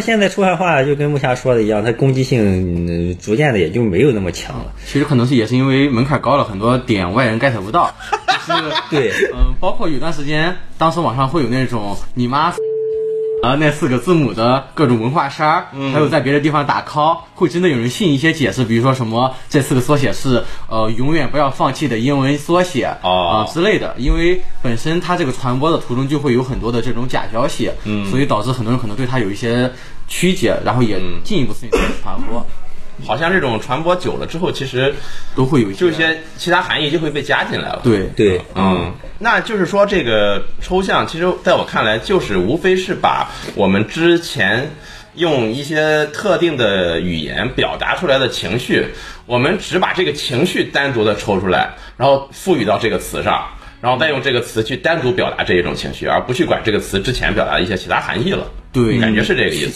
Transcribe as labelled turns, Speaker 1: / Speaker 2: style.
Speaker 1: 现在出汉化就跟木霞说的一样，它攻击性嗯逐渐的也就没有那么强了。
Speaker 2: 其实可能是也是因为门槛高了，很多点外人 get 不到。就是
Speaker 1: 对，
Speaker 2: 嗯，包括有段时间，当时网上会有那种你妈。啊，那四个字母的各种文化衫，还有在别的地方打 call，会真的有人信一些解释，比如说什么这四个缩写是呃永远不要放弃的英文缩写啊、之类的，因为本身它这个传播的途中就会有很多的这种假消息，嗯，所以导致很多人可能对它有一些曲解，然后也进一步促进它的传播。
Speaker 3: 好像这种传播久了之后，其实
Speaker 2: 都会有一些
Speaker 3: 就一些其他含义就会被加进来了。
Speaker 2: 对
Speaker 1: 对，
Speaker 3: 嗯，那就是说，这个抽象，其实在我看来，就是无非是把我们之前用一些特定的语言表达出来的情绪，我们只把这个情绪单独的抽出来，然后赋予到这个词上，然后再用这个词去单独表达这一种情绪，而不去管这个词之前表达的一些其他含义了。
Speaker 2: 对
Speaker 3: 感觉是这个意思。